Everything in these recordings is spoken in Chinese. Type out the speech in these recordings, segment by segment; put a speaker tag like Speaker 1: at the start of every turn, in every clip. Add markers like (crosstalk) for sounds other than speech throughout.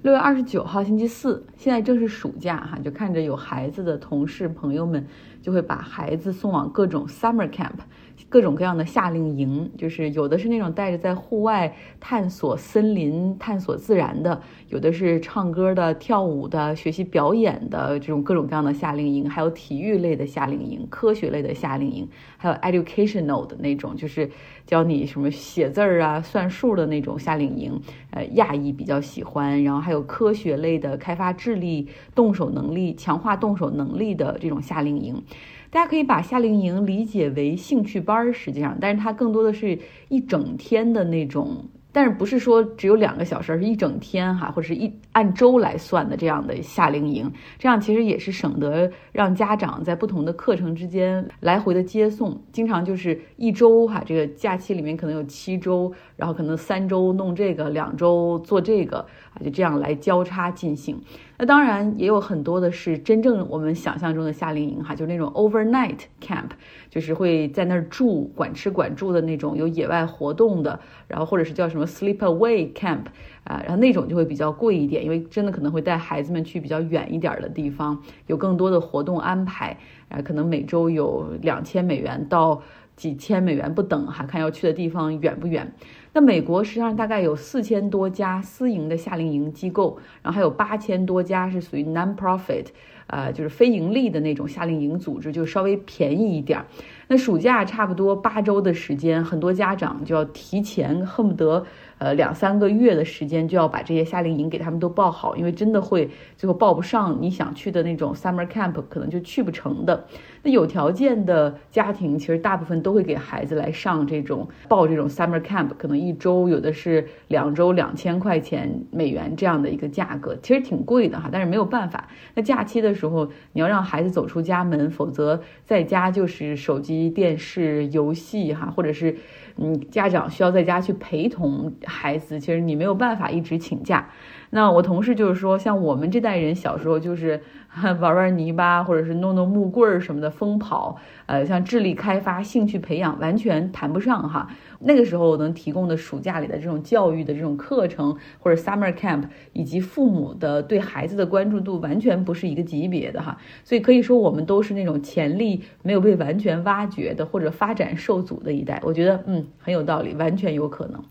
Speaker 1: 六月二十九号星期四，现在正是暑假哈，就看着有孩子的同事朋友们就会把孩子送往各种 summer camp。各种各样的夏令营，就是有的是那种带着在户外探索森林、探索自然的，有的是唱歌的、跳舞的、学习表演的这种各种各样的夏令营，还有体育类的夏令营、科学类的夏令营，还有 educational 的那种，就是教你什么写字儿啊、算数的那种夏令营。呃，亚裔比较喜欢，然后还有科学类的、开发智力、动手能力、强化动手能力的这种夏令营。大家可以把夏令营理解为兴趣班，实际上，但是它更多的是一整天的那种。但是不是说只有两个小时，而是一整天哈，或者是一按周来算的这样的夏令营，这样其实也是省得让家长在不同的课程之间来回的接送，经常就是一周哈，这个假期里面可能有七周，然后可能三周弄这个，两周做这个啊，就这样来交叉进行。那当然也有很多的是真正我们想象中的夏令营哈，就是那种 overnight camp，就是会在那儿住，管吃管住的那种，有野外活动的，然后或者是叫什么 sleep away camp 啊，然后那种就会比较贵一点，因为真的可能会带孩子们去比较远一点的地方，有更多的活动安排，啊，可能每周有两千美元到几千美元不等哈，看要去的地方远不远。那美国实际上大概有四千多家私营的夏令营机构，然后还有八千多家是属于 non-profit，呃，就是非盈利的那种夏令营组织，就稍微便宜一点。那暑假差不多八周的时间，很多家长就要提前，恨不得。呃，两三个月的时间就要把这些夏令营给他们都报好，因为真的会最后报不上你想去的那种 summer camp，可能就去不成的。那有条件的家庭，其实大部分都会给孩子来上这种报这种 summer camp，可能一周有的是两周两千块钱美元这样的一个价格，其实挺贵的哈，但是没有办法。那假期的时候，你要让孩子走出家门，否则在家就是手机、电视、游戏哈，或者是。嗯，家长需要在家去陪同孩子，其实你没有办法一直请假。那我同事就是说，像我们这代人小时候就是 (laughs) 玩玩泥巴，或者是弄弄木棍儿什么的疯跑，呃，像智力开发、兴趣培养完全谈不上哈。那个时候能提供的暑假里的这种教育的这种课程，或者 summer camp，以及父母的对孩子的关注度完全不是一个级别的哈。所以可以说我们都是那种潜力没有被完全挖掘的，或者发展受阻的一代。我觉得嗯很有道理，完全有可能。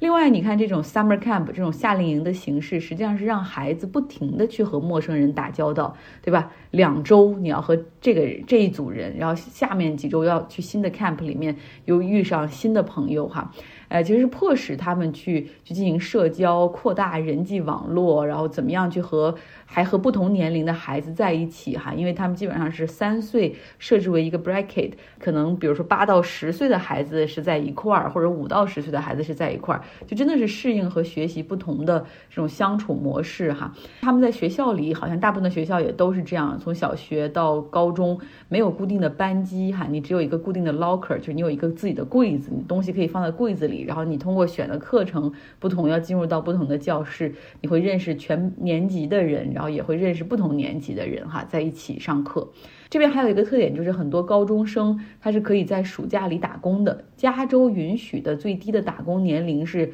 Speaker 1: 另外，你看这种 summer camp 这种夏令营的形式，实际上是让孩子不停的去和陌生人打交道，对吧？两周你要和这个这一组人，然后下面几周要去新的 camp 里面又遇上新的朋友哈。呃，其实是迫使他们去去进行社交，扩大人际网络，然后怎么样去和还和不同年龄的孩子在一起哈，因为他们基本上是三岁设置为一个 bracket，可能比如说八到十岁的孩子是在一块儿，或者五到十岁的孩子是在一块儿，就真的是适应和学习不同的这种相处模式哈。他们在学校里好像大部分的学校也都是这样，从小学到高中没有固定的班级哈，你只有一个固定的 locker，就是你有一个自己的柜子，你东西可以放在柜子里。然后你通过选的课程不同，要进入到不同的教室，你会认识全年级的人，然后也会认识不同年级的人哈，在一起上课。这边还有一个特点，就是很多高中生他是可以在暑假里打工的。加州允许的最低的打工年龄是。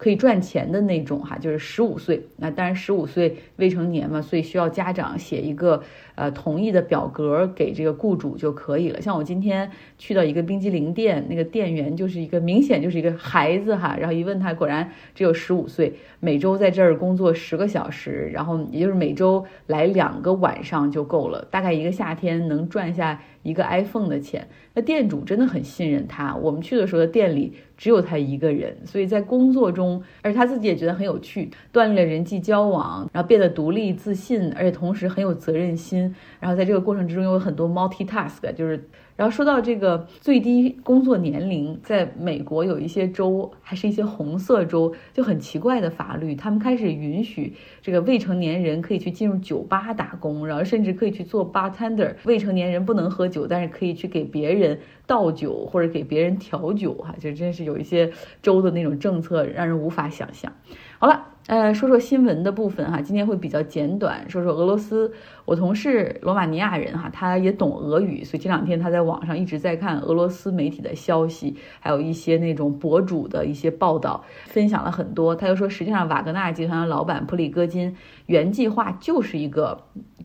Speaker 1: 可以赚钱的那种哈，就是十五岁。那当然十五岁未成年嘛，所以需要家长写一个呃同意的表格给这个雇主就可以了。像我今天去到一个冰激凌店，那个店员就是一个明显就是一个孩子哈，然后一问他，果然只有十五岁，每周在这儿工作十个小时，然后也就是每周来两个晚上就够了，大概一个夏天能赚下。一个 iPhone 的钱，那店主真的很信任他。我们去的时候，店里只有他一个人，所以在工作中，而且他自己也觉得很有趣，锻炼了人际交往，然后变得独立自信，而且同时很有责任心。然后在这个过程之中，有很多 multitask，就是。然后说到这个最低工作年龄，在美国有一些州，还是一些红色州，就很奇怪的法律，他们开始允许这个未成年人可以去进入酒吧打工，然后甚至可以去做 bartender。未成年人不能喝酒，但是可以去给别人倒酒或者给别人调酒，哈，就真是有一些州的那种政策让人无法想象。好了。呃，说说新闻的部分哈，今天会比较简短，说说俄罗斯。我同事罗马尼亚人哈，他也懂俄语，所以这两天他在网上一直在看俄罗斯媒体的消息，还有一些那种博主的一些报道，分享了很多。他就说，实际上瓦格纳集团的老板普里戈金原计划就是一个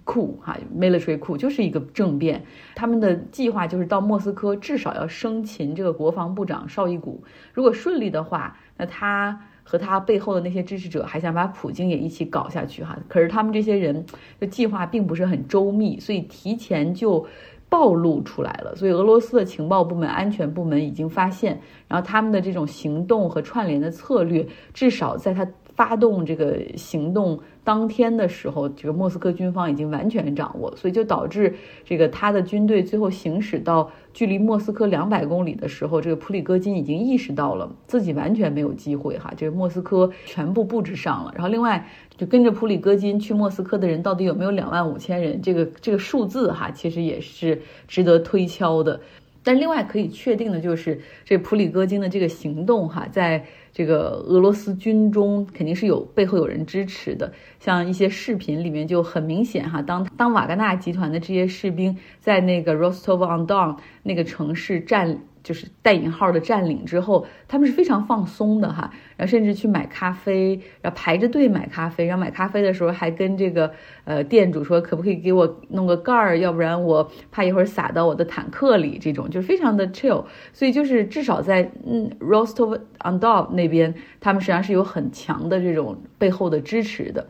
Speaker 1: 库哈，military 库就是一个政变，他们的计划就是到莫斯科至少要生擒这个国防部长绍伊古，如果顺利的话，那他。和他背后的那些支持者还想把普京也一起搞下去哈，可是他们这些人的计划并不是很周密，所以提前就暴露出来了。所以俄罗斯的情报部门、安全部门已经发现，然后他们的这种行动和串联的策略，至少在他发动这个行动。当天的时候，这个莫斯科军方已经完全掌握，所以就导致这个他的军队最后行驶到距离莫斯科两百公里的时候，这个普里戈金已经意识到了自己完全没有机会哈，这个莫斯科全部布置上了。然后另外就跟着普里戈金去莫斯科的人到底有没有两万五千人，这个这个数字哈，其实也是值得推敲的。但另外可以确定的就是，这普里戈金的这个行动哈，在。这个俄罗斯军中肯定是有背后有人支持的，像一些视频里面就很明显哈，当当瓦格纳集团的这些士兵在那个 Rostov on Don 那个城市占。就是带引号的占领之后，他们是非常放松的哈，然后甚至去买咖啡，然后排着队买咖啡，然后买咖啡的时候还跟这个呃店主说，可不可以给我弄个盖儿，要不然我怕一会儿洒到我的坦克里，这种就是非常的 chill。所以就是至少在嗯 Roast on Don 那边，他们实际上是有很强的这种背后的支持的。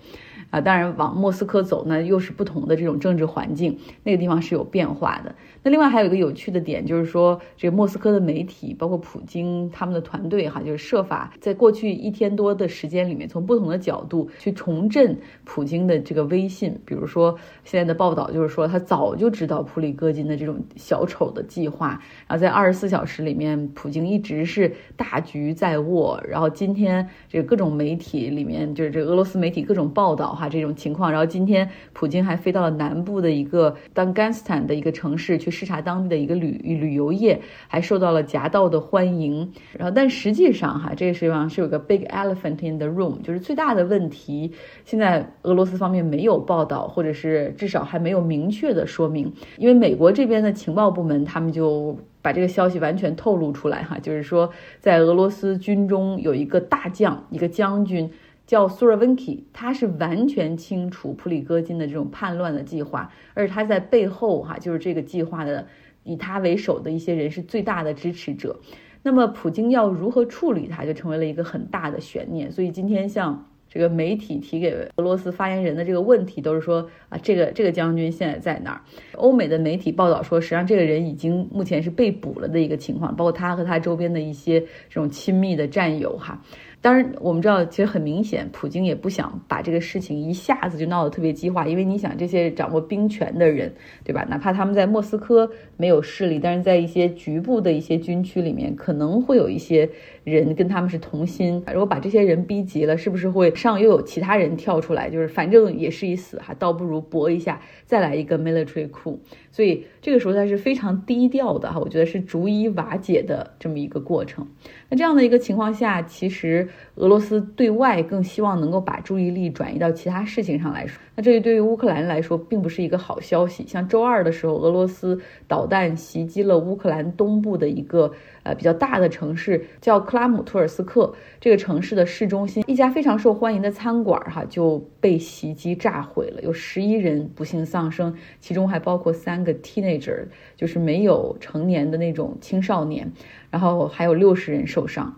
Speaker 1: 啊，当然往莫斯科走呢，又是不同的这种政治环境，那个地方是有变化的。那另外还有一个有趣的点，就是说这个莫斯科的媒体，包括普京他们的团队，哈，就是设法在过去一天多的时间里面，从不同的角度去重振普京的这个威信。比如说现在的报道就是说，他早就知道普里戈金的这种小丑的计划，然后在二十四小时里面，普京一直是大局在握。然后今天这个各种媒体里面，就是这个俄罗斯媒体各种报道，哈。这种情况，然后今天普京还飞到了南部的一个当甘斯坦的一个城市去视察当地的一个旅旅游业，还受到了夹道的欢迎。然后，但实际上哈，这个实际上是有个 big elephant in the room，就是最大的问题，现在俄罗斯方面没有报道，或者是至少还没有明确的说明。因为美国这边的情报部门，他们就把这个消息完全透露出来哈，就是说在俄罗斯军中有一个大将，一个将军。叫苏尔温基，他是完全清楚普里戈金的这种叛乱的计划，而且他在背后哈，就是这个计划的以他为首的一些人是最大的支持者。那么普京要如何处理他，就成为了一个很大的悬念。所以今天像这个媒体提给俄罗斯发言人的这个问题，都是说啊，这个这个将军现在在哪儿？欧美的媒体报道说，实际上这个人已经目前是被捕了的一个情况，包括他和他周边的一些这种亲密的战友哈。当然，我们知道，其实很明显，普京也不想把这个事情一下子就闹得特别激化，因为你想，这些掌握兵权的人，对吧？哪怕他们在莫斯科没有势力，但是在一些局部的一些军区里面，可能会有一些人跟他们是同心。如果把这些人逼急了，是不是会上又有其他人跳出来？就是反正也是一死哈，倒不如搏一下，再来一个 military coup。所以这个时候他是非常低调的哈，我觉得是逐一瓦解的这么一个过程。那这样的一个情况下，其实俄罗斯对外更希望能够把注意力转移到其他事情上来说。那这对于乌克兰来说并不是一个好消息。像周二的时候，俄罗斯导弹袭击了乌克兰东部的一个呃比较大的城市，叫克拉姆托尔斯克。这个城市的市中心，一家非常受欢迎的餐馆哈就被袭击炸毁了，有十一人不幸丧生，其中还包括三个 teenager，就是没有成年的那种青少年，然后还有六十人受伤。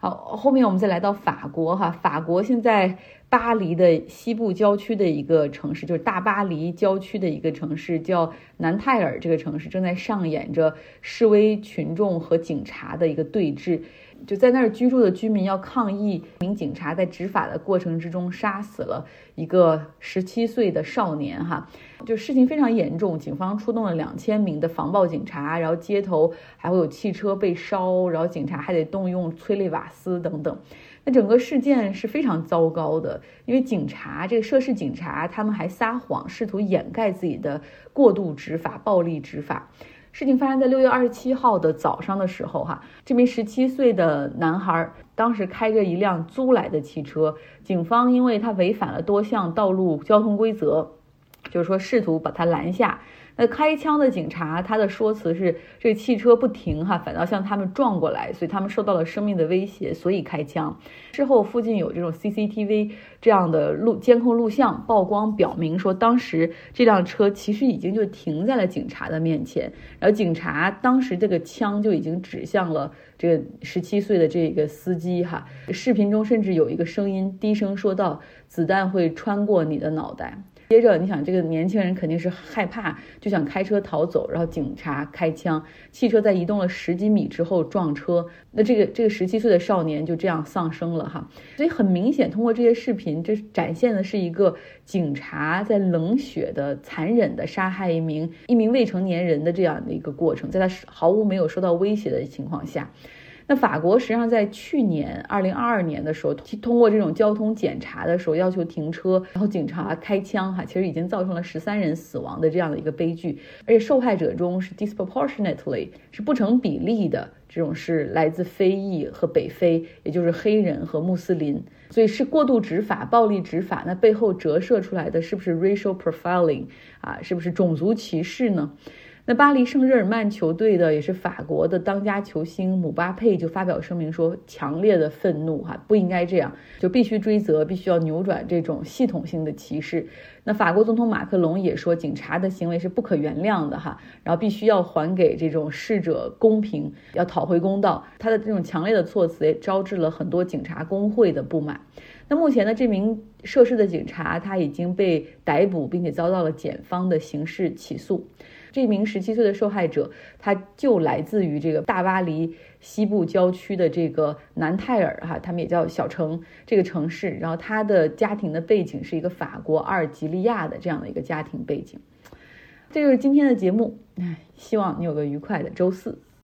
Speaker 1: 好，后面我们再来到法国哈，法国现在。巴黎的西部郊区的一个城市，就是大巴黎郊区的一个城市，叫南泰尔。这个城市正在上演着示威群众和警察的一个对峙。就在那儿居住的居民要抗议，一名警察在执法的过程之中杀死了一个十七岁的少年。哈，就事情非常严重，警方出动了两千名的防暴警察，然后街头还会有汽车被烧，然后警察还得动用催泪瓦斯等等。那整个事件是非常糟糕的，因为警察这个涉事警察他们还撒谎，试图掩盖自己的过度执法、暴力执法。事情发生在六月二十七号的早上的时候，哈，这名十七岁的男孩当时开着一辆租来的汽车，警方因为他违反了多项道路交通规则，就是说试图把他拦下。那开枪的警察，他的说辞是这个汽车不停哈，反倒向他们撞过来，所以他们受到了生命的威胁，所以开枪。事后附近有这种 CCTV 这样的录监控录像曝光，表明说当时这辆车其实已经就停在了警察的面前，然后警察当时这个枪就已经指向了这个十七岁的这个司机哈。视频中甚至有一个声音低声说道：“子弹会穿过你的脑袋。”接着，你想这个年轻人肯定是害怕，就想开车逃走，然后警察开枪，汽车在移动了十几米之后撞车，那这个这个十七岁的少年就这样丧生了哈。所以很明显，通过这些视频，这展现的是一个警察在冷血的、残忍的杀害一名一名未成年人的这样的一个过程，在他毫无没有受到威胁的情况下。那法国实际上在去年二零二二年的时候，通过这种交通检查的时候要求停车，然后警察开枪，哈，其实已经造成了十三人死亡的这样的一个悲剧，而且受害者中是 disproportionately 是不成比例的，这种是来自非裔和北非，也就是黑人和穆斯林，所以是过度执法、暴力执法，那背后折射出来的是不是 racial profiling 啊？是不是种族歧视呢？那巴黎圣日耳曼球队的也是法国的当家球星姆巴佩就发表声明说，强烈的愤怒哈，不应该这样，就必须追责，必须要扭转这种系统性的歧视。那法国总统马克龙也说，警察的行为是不可原谅的哈，然后必须要还给这种逝者公平，要讨回公道。他的这种强烈的措辞也招致了很多警察工会的不满。那目前呢，这名涉事的警察他已经被逮捕，并且遭到了检方的刑事起诉。这名十七岁的受害者，他就来自于这个大巴黎西部郊区的这个南泰尔哈，他们也叫小城这个城市。然后他的家庭的背景是一个法国阿尔及利亚的这样的一个家庭背景。这就是今天的节目，希望你有个愉快的周四。